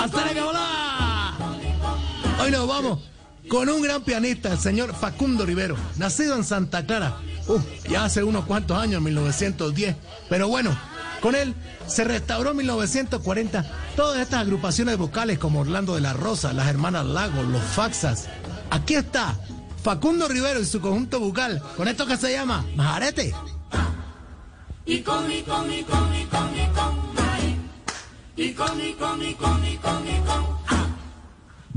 ¡Hasta la hola! Hoy nos vamos con un gran pianista, el señor Facundo Rivero, nacido en Santa Clara, uh, ya hace unos cuantos años, en 1910. Pero bueno, con él se restauró en 1940 todas estas agrupaciones vocales como Orlando de la Rosa, las Hermanas Lagos, los Faxas. Aquí está Facundo Rivero y su conjunto vocal, con esto que se llama Majarete. Y con, y con, y con, y con. Y con, y con, y con, y con, y con, ah.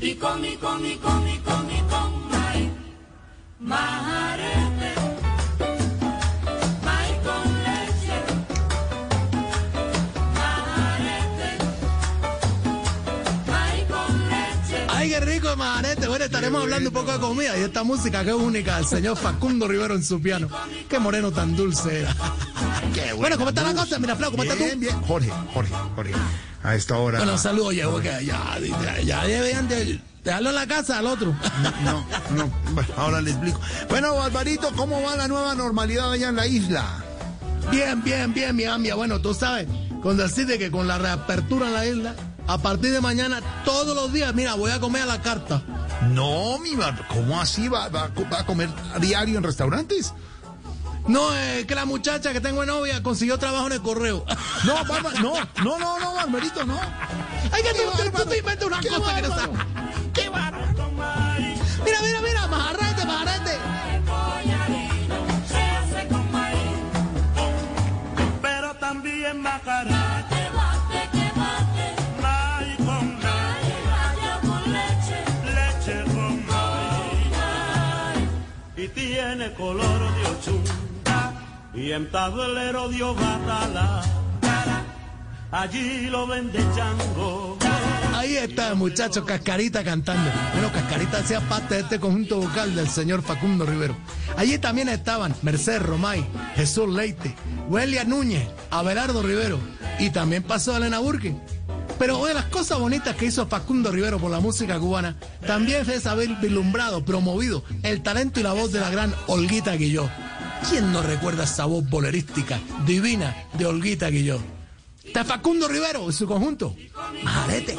Y con, y con, y con, y con, y con, ay. Majarete. Ay, con leche. Majarete. Ay, con leche. ¡Ay, qué rico, Majarete! Bueno, estaremos hablando un poco de comida y esta música que es única del señor Facundo Rivero en su piano. ¡Qué moreno tan dulce era! bueno, ¿cómo está la cosa? Mira, Flau, ¿cómo estás tú? Bien, bien. Jorge, Jorge, Jorge. A esta hora. Bueno, saludos, ya, ya, ya, ya deberían de dejarlo en la casa al otro. No, no. Bueno, ahora le explico. Bueno, Alvarito, ¿cómo va la nueva normalidad allá en la isla? Bien, bien, bien, mi amiga. Bueno, tú sabes, con decirte que con la reapertura en la isla, a partir de mañana, todos los días, mira, voy a comer a la carta. No, mi mar, ¿cómo así va, va, va a comer a diario en restaurantes? No, es que la muchacha que tengo de novia consiguió trabajo en el correo. No, Barba, no, no, no, no, Barbarito, no. Ay, que Qué tú, tú, bárbaro. tú inventas una Qué cosa que no bárbaro. sabes. ¡Qué bárbaro! Mira, mira, mira, majarrete, majarrete. Pero también maíz. Y tiene color de ochunta. Y en tablero dio batala. Allí lo vende chango. Ahí está muchacho Cascarita cantando. Bueno, Cascarita hacía parte de este conjunto vocal del señor Facundo Rivero. Allí también estaban Mercedes Romay, Jesús Leite, Welia Núñez, Abelardo Rivero y también pasó Elena Burke. Pero una de las cosas bonitas que hizo Facundo Rivero por la música cubana también es haber vislumbrado, promovido el talento y la voz de la gran Olguita Guilló. ¿Quién no recuerda esa voz bolerística, divina de Olguita Guilló? De Facundo Rivero y su conjunto. Majarete.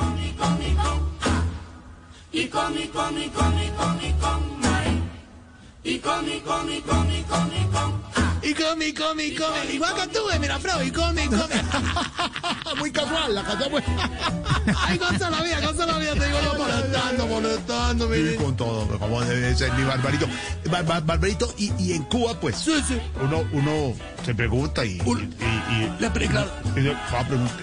Y con, y con, y y. Y y y y y. Y come, come, come. Igual que tú, eh, mira, Fro, y come, come. Muy casual, la casa fue. Ay, goza la vida, goza la vida, te digo yo molestando, molestando, mi niño. con todo, como debe ser mi Barbarito. Bar- bar- Barbarito, y, y en Cuba, pues, Sí, sí. uno, uno se pregunta y, Un- y, y- Le pre- claro. y le va a preguntar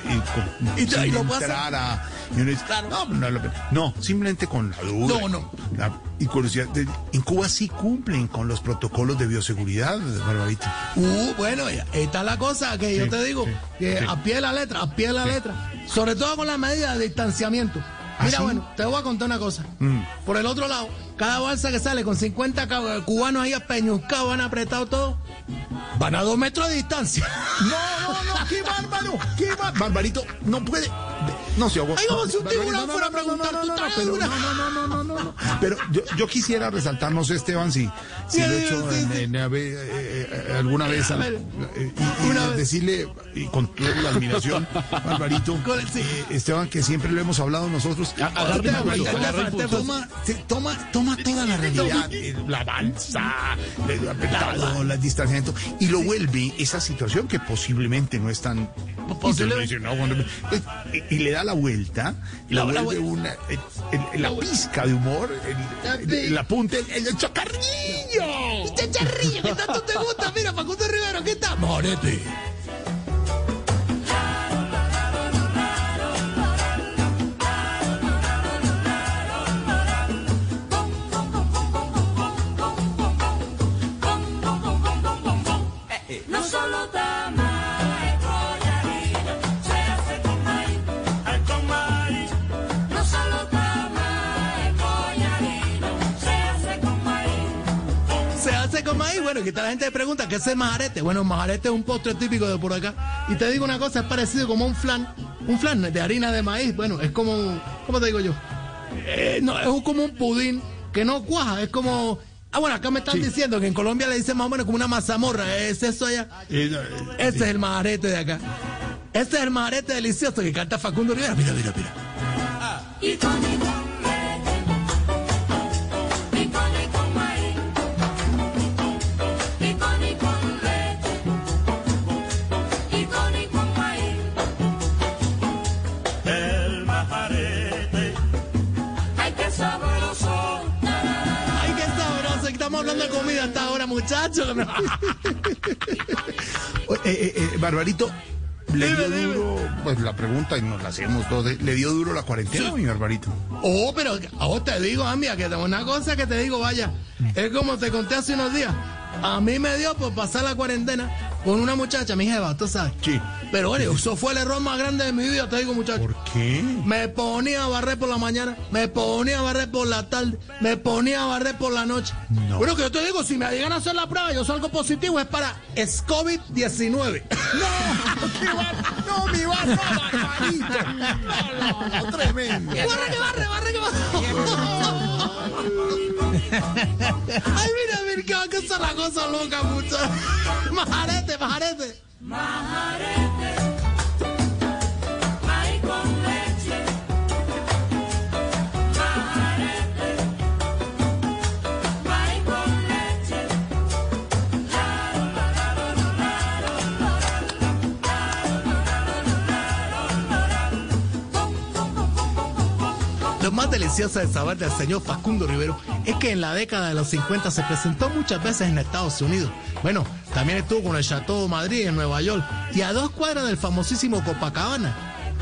y, Y y lo puede entrar a- y uno dice, no, no, no, no, simplemente con la duda. No, no. La, y curiosidad. de- en Cuba sí cumplen con los protocolos de bioseguridad, Barbarito. Uh, bueno, ya está la cosa que yo te digo, sí, que sí. a pie de la letra, a pie de la letra. Sobre todo con las medidas de distanciamiento. ¿Ah, Mira, bueno, te voy a contar una cosa. Mm. Por el otro lado, cada balsa que sale con 50 cab- cubanos ahí apeñuscados, van apretados todos, van a dos metros de distancia. No, no, no, qué bárbaro, qué bárbaro. Barbarito, no puede. No se ahogó. Ay, como si un tiburón fuera a preguntar, no, ¿tú no, no, pero no, no, no, no. Pero yo, yo quisiera resaltar, no sé, Esteban, si, si Sí, lo he hecho en- en- eh, eh, alguna vez. A eh, y, y Una vez. decirle, y con toda la admiración, eh, Esteban, que siempre lo hemos hablado nosotros. toma, toma, toma, toda la realidad, la balsa, el apretado, el distanciamiento, y lo vuelve esa situación que posiblemente no es tan y le da la vuelta y la La- la vuelve una la pizca de humor el, el, el apunte el, el chocarrillo Chacharrillo, que tanto te gusta. Mira, Facundo Rivero, ¿qué tal? Morete. Maíz, bueno, que está la gente que pregunta qué es el majarete. Bueno, el majarete es un postre típico de por acá. Y te digo una cosa, es parecido como un flan, un flan de harina de maíz. Bueno, es como, un- ¿cómo te digo yo? Eh, no, es un- como un pudín que no cuaja, es como... Ah, bueno, acá me están diciendo que en Colombia le dicen más o menos como una mazamorra. ¿Es eso allá? Eh, no, eh, Ese es el majarete de acá. Ese es el majarete delicioso que canta Facundo Rivera. Mira, mira, mira. Muchachos. eh, eh, eh, Barbarito, ¿le Dime, dio dime. duro? Pues la pregunta y nos la hacemos todos. ¿Le dio duro la cuarentena, mi Barbarito? Oh, pero vos te digo, amiga, que tengo una cosa que te digo, vaya. Es como te conté hace unos días. A mí me dio por pasar la cuarentena con una muchacha, mi jeva, tú sabes. Sí. Pero bueno, eso fue el error más grande de mi vida, te digo, muchacho. ¿Por qué? Me ponía a barrer por la mañana, me ponía a barrer por la tarde, me ponía a barrer por la noche. No. Bueno, que yo te digo, si me llegan a hacer la prueba, yo salgo positivo, es para SCOVID-19. No, mi barba, Barbarito. No, no, no, tremendo. ¡Barre que barre, barre que barre! Ay, mira, mira, que va a casar la cosa loca. Majarete, majarete. Majarete, Lo más delicioso de saber del señor Facundo Rivero es que en la década de los 50 se presentó muchas veces en Estados Unidos. Bueno, también estuvo con el Chateau Madrid en Nueva York y a dos cuadras del famosísimo Copacabana.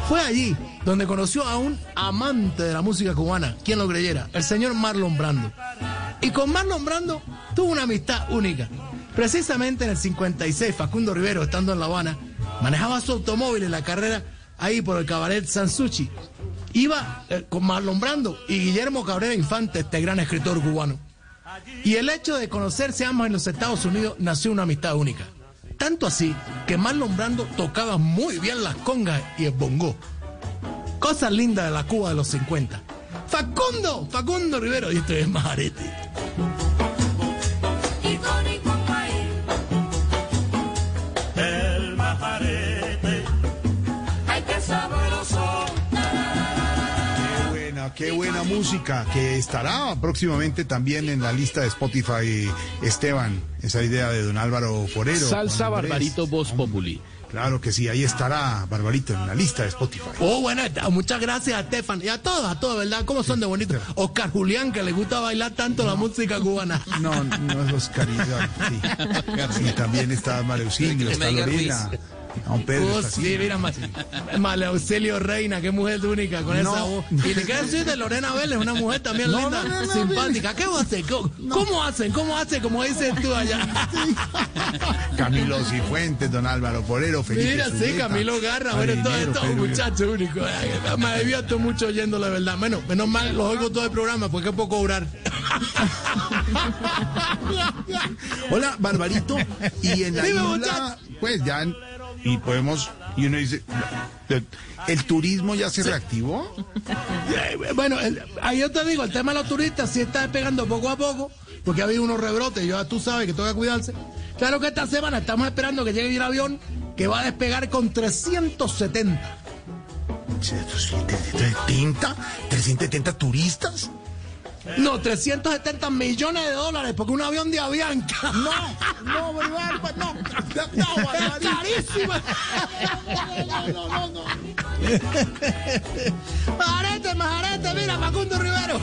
Fue allí donde conoció a un amante de la música cubana, quien lo creyera, el señor Marlon Brando. Y con Marlon Brando tuvo una amistad única. Precisamente en el 56, Facundo Rivero, estando en La Habana, manejaba su automóvil en la carrera ahí por el cabaret Sansuchi. Iba eh, con Marlon Brando y Guillermo Cabrera Infante, este gran escritor cubano. Y el hecho de conocerse ambos en los Estados Unidos nació una amistad única. Tanto así que Marlon Brando tocaba muy bien las congas y el bongo. Cosas lindas de la Cuba de los 50. Facundo, Facundo Rivero, y esto es Majarete. Qué buena, música que estará próximamente también en la lista de Spotify, Esteban. Esa idea de don Álvaro Forero. Salsa. Barbarito Voz Populi. Claro que sí, ahí estará Barbarito en la lista de Spotify. Oh, bueno, muchas gracias a Estefan y a todos, a todos, ¿verdad? ¿Cómo son de bonitos? Oscar Julián, que le gusta bailar tanto la música cubana. No, no es Oscar Sí. Sí, también está me está Lorena. Don Pedro Oh, sí, mira, Ma- Male Auxilio Reina, qué mujer única con No. esa voz. Y le queda decir de Lorena Vélez, una mujer también No, linda, no, simpática. ¿Qué va a hacer? ¿Cómo, cómo hacen? ¿Cómo hacen? Como dices tú allá. Camilo Cifuentes, don Álvaro Forero, Felipe Mira, sí, Camilo Garra, bueno, todo esto, Pedro- muchacho único. Me divierto mucho oyéndolo, de verdad. Bueno, menos mal, los oigo todo el programa, porque puedo cobrar. Hola, Barbarito. Y en la isla, pues ya, y podemos, y uno dice, ¿el turismo ya se reactivó? Eh, Bueno, el- ahí yo te digo, el tema de los turistas sí está despegando poco a poco, porque ha habido unos rebrotes, yo tú sabes que toca cuidarse. Claro que esta semana estamos esperando que llegue el avión que va a despegar con 370. 370, 370 turistas. No, 370 millones de dólares, porque un avión de Avianca. No, no, Bolívar, no, no, Es carísimo. No, no, no. Majarete, majarete, mira, Facundo Rivero.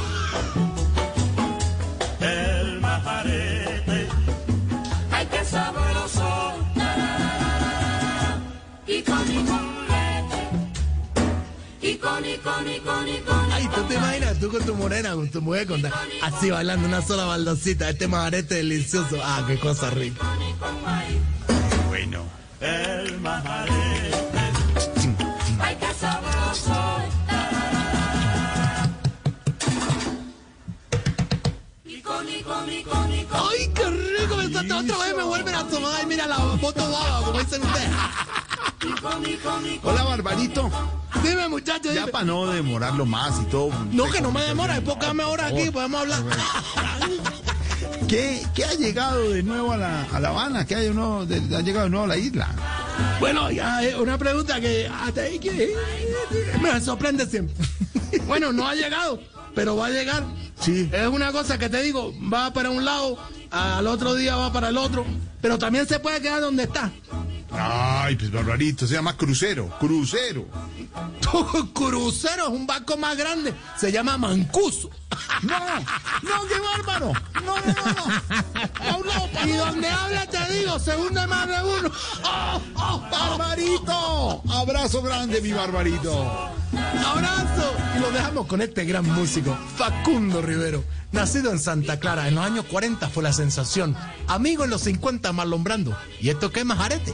Te imaginas, tú con tu morena, con tu mujer, con así bailando una sola baldosita, este majarete delicioso. Ah, qué cosa rica. Bueno. El majarete, ay qué sabroso. Y con y con y con y con. ¡Ay, rico me tira la foto baba, como dicen ustedes. Hola, Barbarito. Dime, muchachos. Ya para no demorarlo más y todo. No, que no me demora, es poca hora aquí, podemos hablar. ¿Qué, qué ha llegado de nuevo a La, a la Habana? ¿Qué hay de nuevo de- ha llegado de nuevo a la isla? Bueno, ya es una pregunta que hasta ahí que me sorprende siempre. Bueno, no ha llegado, pero va a llegar. Sí. Es una cosa que te digo, va para un lado, al otro día va para el otro, pero también se puede quedar donde está. Ay, pues Barbarito, se llama crucero, crucero. Crucero es un barco más grande, se llama Mancuso. No, no, qué bárbaro. No, no, no, no. Y donde habla, te digo, se hunde más de uno. ¡Oh, oh, oh! Barbarito. Abrazo grande, mi Barbarito. ¡Abrazo! Y lo dejamos con este gran músico, Facundo Rivero. Nacido en Santa Clara, en los años 40 fue la sensación. Amigo en los 50 malombrando. ¿Y esto qué es majarete?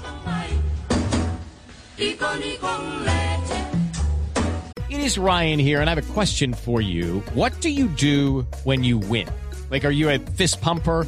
It is Ryan here, and I have a question for you. What do you do when you win? Like, are you a fist pumper?